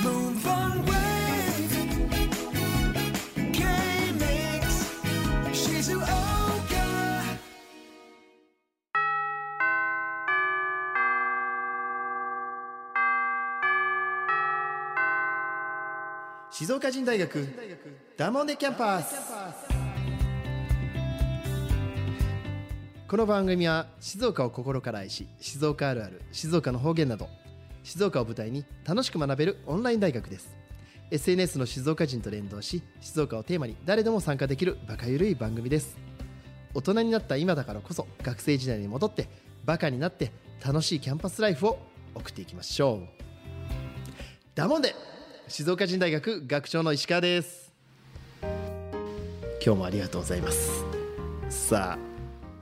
静岡静岡人大学ダモンデキャンパスこの番組は静岡を心から愛し静岡あるある静岡の方言など静岡を舞台に楽しく学べるオンライン大学です。SNS の静岡人と連動し静岡をテーマに誰でも参加できるバカゆるい番組です。大人になった今だからこそ学生時代に戻ってバカになって楽しいキャンパスライフを送っていきましょう。ダモンデ静岡人大学学長の石川です。今日もありがとうございます。さあ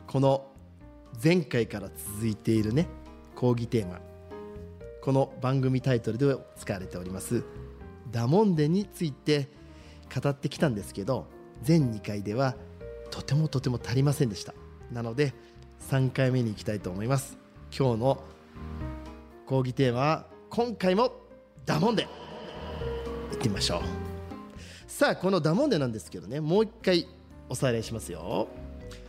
この前回から続いているね講義テーマ。この番組タイトルで使われておりますダモンデについて語ってきたんですけど全2回ではとてもとても足りませんでした。なので3回目に行きたいと思います。今日の講義テーマは今回もダモンデ。行ってみましょう。さあこのダモンデなんですけどねもう一回おさらいしますよ、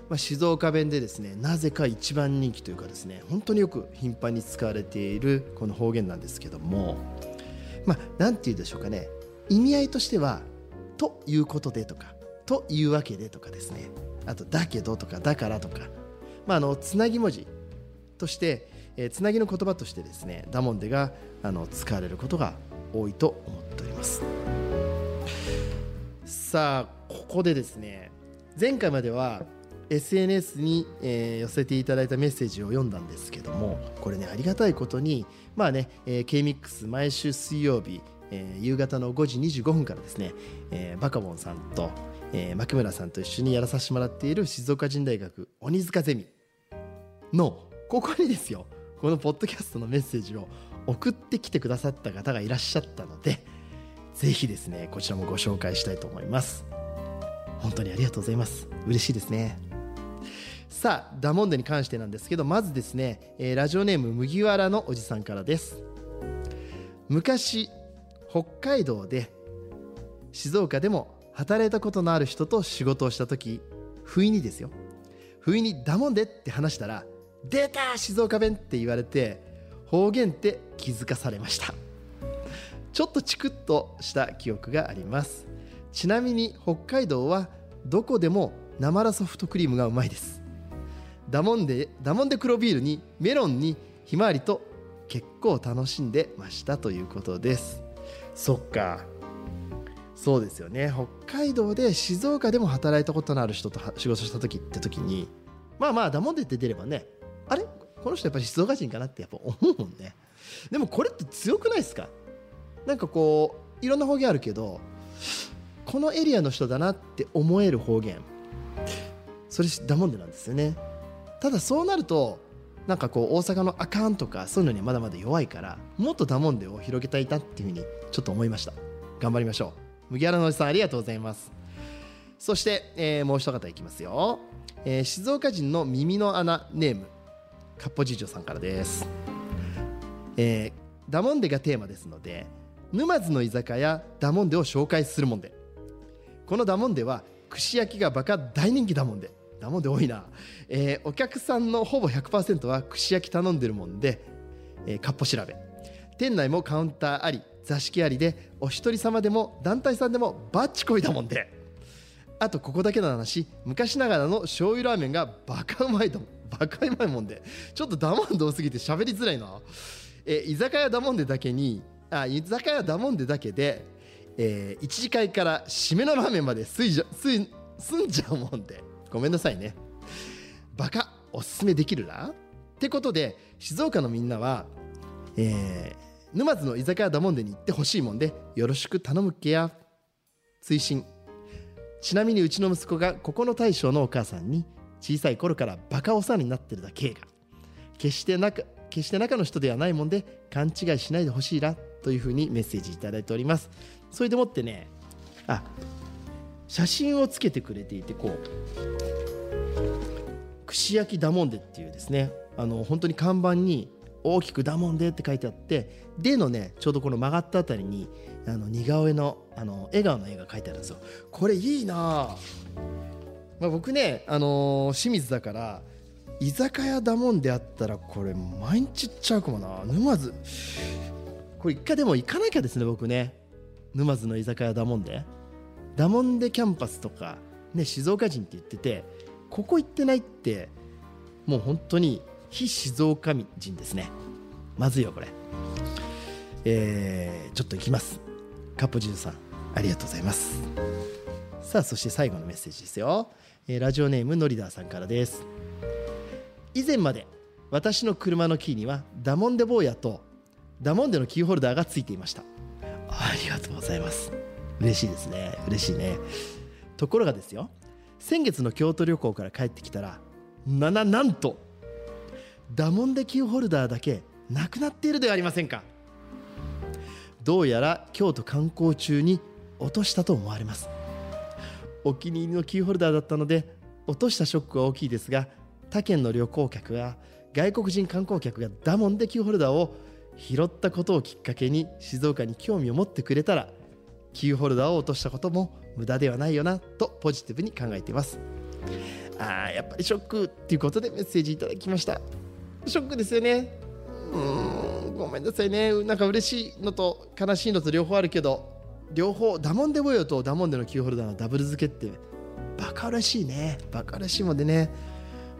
まあ、静岡弁でですねなぜか一番人気というかですね本当によく頻繁に使われているこの方言なんですけどもまあ何て言うでしょうかね意味合いとしては「ということで」とか「というわけで」とかですねあと「だけど」とか「だから」とかまああのつなぎ文字として、えーつなぎの言葉としてですねダモンデがあの使われることが多いと思っております。さあここでですね前回までは SNS に、えー寄せていただいたメッセージを読んだんですけどもこれねありがたいことにまあね、えー、K-MIX 毎週水曜日、えー夕方の5時25分からですね、えーバカボンさんと、えー、牧村さんと一緒にやらさせてもらっている静岡人大学鬼塚ゼミのここにですよこのポッドキャストのメッセージを送ってきてくださった方がいらっしゃったのでぜひですねこちらもご紹介したいと思います。本当にありがとうございます。嬉しいですね。さあダモンデに関してなんですけどまずですね、えーラジオネーム麦わらのおじさんからです。昔北海道で静岡でも働いたことのある人と仕事をした時不意にですよ。不意に「ダモンデ」って話したら「出た静岡弁!」って言われて方言って気づかされました。ちょっとチクッとした記憶があります。ちなみに北海道はどこでもなまらソフトクリームがうまいです。ダモンデダモンデ黒ビールにメロンにひまわりと結構楽しんでましたということです。そっか。そうですよね。北海道で静岡でも働いたことのある人とは仕事した時って時にまあまあダモンデって出ればねあれ？この人やっぱり静岡人かなってやっぱ思うもんね。でもこれって強くないですか？なんかこういろんな方言あるけどこのエリアの人だなって思える方言。それダモンデなんですよねただそうなるとなんかこう大阪のあかんとかそういうのにはまだまだ弱いからもっとダモンデを広げたいなっていうふうにちょっと思いました。頑張りましょう。麦わらのおじさんありがとうございます。そして、えーもう一方いきますよ、えー静岡人の耳の穴ネームかっぽじいちょさんからです。えーダモンデがテーマですので沼津の居酒屋ダモンデを紹介するもんで。このダモンデは串焼きがバカ大人気ダモンデ。ダモンデ多いな、えーお客さんのほぼ100%は串焼き頼んでるもんで、えー、かっぽ調べ。店内もカウンターあり座敷ありでお一人様でも団体さんでもバッチこいだもんで。あとここだけの話昔ながらの醤油ラーメンがバカうまいとバカうまいもんで。ちょっとダモンデ多すぎて喋りづらいな。えー居酒屋ダモンデだけにあ居酒屋ダモンデだけで、えー、一次会から締めのラーメンまで済んじゃうもんで。ごめんなさいね。バカおすすめできるな？ってことで静岡のみんなは、えー沼津の居酒屋ダモンデに行ってほしいもんでよろしく頼むっけや。追伸。ちなみにうちの息子がここの大将のお母さんに小さい頃からバカお世話になってるだけが決して仲決して中の人ではないもんで勘違いしないでほしいなというふうにメッセージいただいております。それでもってねあ写真をつけてくれていてこう串焼きダモンデっていうですねあの本当に看板に大きく「ダモンで」って書いてあって「で」のねちょうどこの曲がったあたりにあの似顔絵のあの笑顔の絵が描いてあるんですよ。これいいなまあ、僕ね、あのー清水だから居酒屋だもんであったらこれ毎日行っちゃうかもな。沼津。これ一回でも行かなきゃですね僕ね。沼津の居酒屋だもんで。だもんでキャンパスとかね静岡人って言っててここ行ってないってもう本当に非静岡人ですね。まずいよこれ。えーちょっと行きます。カポジュさんありがとうございます。さあそして最後のメッセージですよ、えーラジオネームノリダーさんからです。以前まで私の車のキーにはダモンデ坊やとダモンデのキーホルダーがついていました。ありがとうございます。嬉しいですね。嬉しいね。ところがですよ。先月の京都旅行から帰ってきたらなななんとダモンデキーホルダーだけなくなっているではありませんか。どうやら京都観光中に落としたと思われます。お気に入りのキーホルダーだったので落としたショックは大きいですが他県の旅行客が外国人観光客がダモンでキーホルダーを拾ったことをきっかけに静岡に興味を持ってくれたらキーホルダーを落としたことも無駄ではないよなとポジティブに考えています。あーやっぱりショックっていうことでメッセージいただきました。ショックですよね。うーんごめんなさいね。なんか嬉しいのと悲しいのと両方あるけど両方ダモンデボヨとダモンデのキーホルダーのダブル付けってバカらしいね。バカらしいもんでね。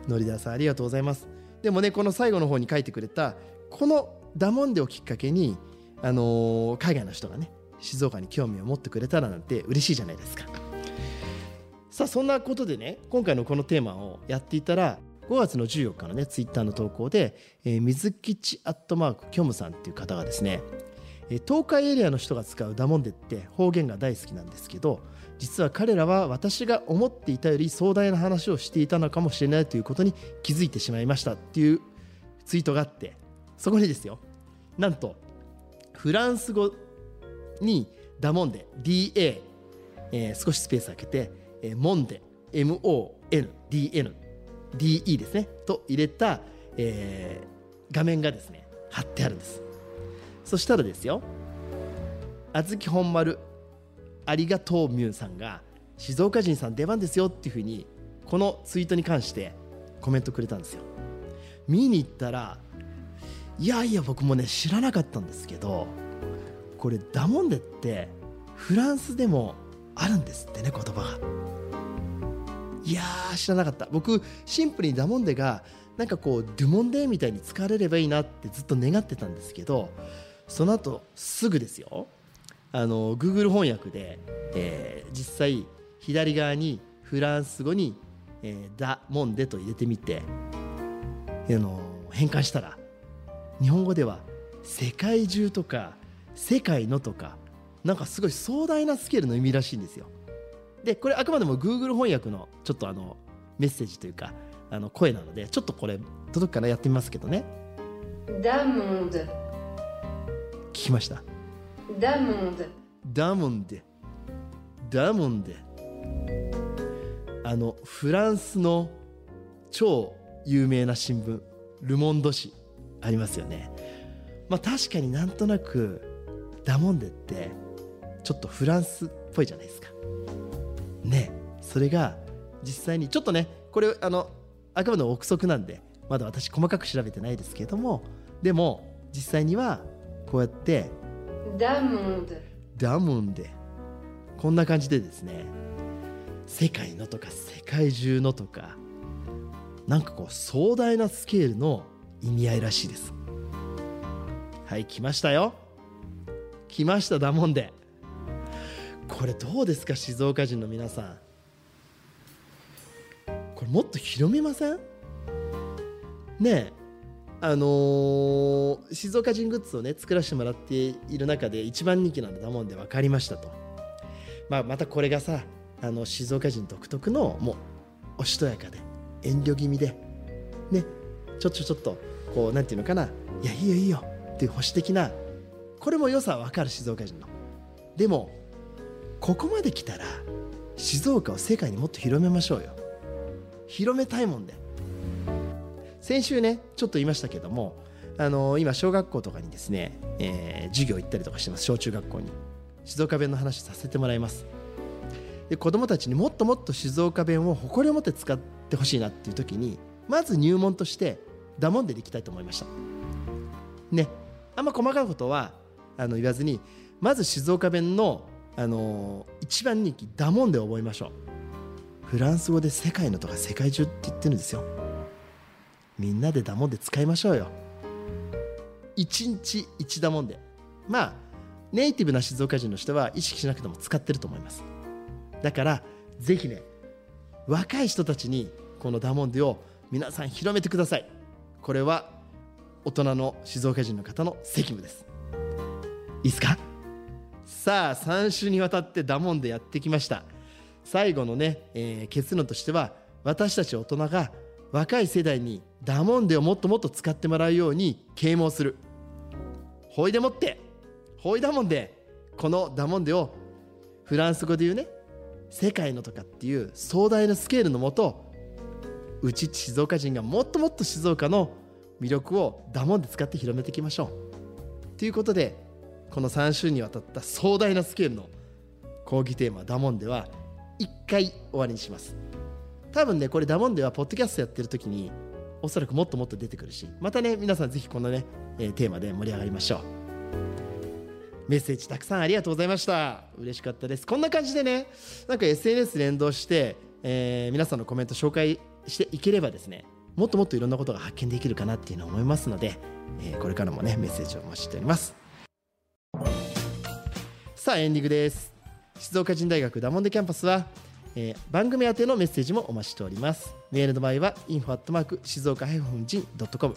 ノリダさんありがとうございます。でもねこの最後の方に書いてくれたこのダモンデをきっかけに、あのー海外の人がね静岡に興味を持ってくれたらなんて嬉しいじゃないですか。さあそんなことでね今回のこのテーマをやっていたら5月の14日のねツイッターの投稿で、えー水吉アットマークキョムさんっていう方がですねえ東海エリアの人が使うダモンデって方言が大好きなんですけど実は彼らは私が思っていたより壮大な話をしていたのかもしれないということに気づいてしまいましたっていうツイートがあってそこにですよ。なんとフランス語にダモンデ DA、えー少しスペース空けて、えーモンデ MONDN DE ですね。と入れた、えー画面がですね貼ってあるんです。そしたらですよあずき本丸ありがとうミュンさんが静岡人さん出番ですよっていうふうにこのツイートに関してコメントくれたんですよ。見に行ったらいやいや僕もね知らなかったんですけどこれダモンデってフランスでもあるんですってね言葉が。いやー知らなかった。僕シンプルにダモンデがなんかこうドゥモンデみたいに使われればいいなってずっと願ってたんですけどその後すぐですよ。あの Google 翻訳で、えー実際左側にフランス語に、えーダモンデと入れてみて、あの変換したら日本語では世界中とか世界のとかなんかすごい壮大なスケールの意味らしいんですよ。でこれあくまでも Google 翻訳のちょっとあのメッセージというかあの声なのでちょっとこれ届くかなやってみますけどね。Damonde, 聞きました？Damonde, ダモンデダモンデあのフランスの超有名な新聞ル・モンド紙ありますよね。まあ確かになんとなくダモンデってちょっとフランスっぽいじゃないですか。ねそれが実際にちょっとねこれあのあくまでも憶測なんでまだ私細かく調べてないですけれどもでも実際にはこうやって Damonde, ダモンでこんな感じでですね世界のとか世界中のとかなんかこう壮大なスケールの意味合いらしいです。はい来ましたよ来ましたダモンで。これどうですか静岡人の皆さん。これもっと広めません？ねえあのー静岡人グッズをね作らせてもらっている中で一番人気なんだもんで分かりましたと、まあ、またこれがさあの静岡人独特のもうおしとやかで遠慮気味でねちょっとちょっとこうなんていうのかないやいいよいいよっていう保守的なこれも良さは分かる静岡人の。でもここまで来たら静岡を世界にもっと広めましょうよ。広めたいもんで。先週ねちょっと言いましたけどもあの今小学校とかにですね、えー授業行ったりとかしてます。小中学校に。静岡弁の話させてもらいます。で子どもたちにもっともっと静岡弁を誇りを持って使ってほしいなっていう時にまず入門としてダモンデでいきたいと思いました。ね。あんま細かいことはあの言わずにまず静岡弁の、あのー一番人気ダモンデを覚えましょう。フランス語で世界のとか世界中って言ってるんですよ。みんなでダモンデ使いましょうよ。一日一ダモンデまあネイティブな静岡人の人は意識しなくても使ってると思います。だからぜひね若い人たちにこのダモンデを皆さん広めてください。これは大人の静岡人の方の責務です。いいですか？さあ3週にわたってダモンデやってきました。最後のね、えー結論としては私たち大人が若い世代にダモンデをもっともっと使ってもらうように啓蒙する。ほいでもってほいだもんでこのダモンデをフランス語で言うね世界のとかっていう壮大なスケールのもとうち静岡人がもっともっと静岡の魅力をダモンで使って広めていきましょう。ということでこの3週にわたった壮大なスケールの講義テーマダモンでは1回終わりにします。多分ねこれダモンではポッドキャストやってる時におそらくもっともっと出てくるしまたね皆さんぜひこのね、えーテーマで盛り上がりましょう。メッセージたくさんありがとうございました。嬉しかったです。こんな感じでねなんか SNS 連動して、えー皆さんのコメント紹介していければですねもっともっといろんなことが発見できるかなっていうのを思いますので、えーこれからもねメッセージをお待ちしております。さあエンディングです。静岡人大学ダモンデキャンパスは、えー番組宛てのメッセージもお待ちしております。メールの場合は info@ 静岡人 .com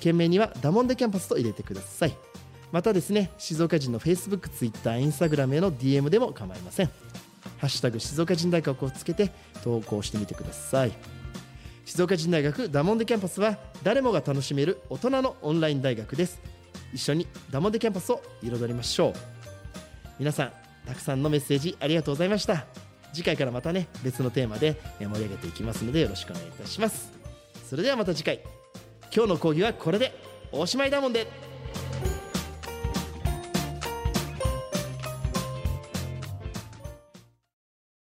件名にはダモンデキャンパスと入れてください。またですね静岡人の Facebook、Twitter、Instagram への DM でも構いません。ハッシュタグ静岡人大学をつけて投稿してみてください。静岡人大学ダモンデキャンパスは誰もが楽しめる大人のオンライン大学です。一緒にダモンデキャンパスを彩りましょう。皆さんたくさんのメッセージありがとうございました。次回からまたね別のテーマで盛り上げていきますのでよろしくお願いいたします。それではまた次回。今日の講義はこれでおしまいだもんで。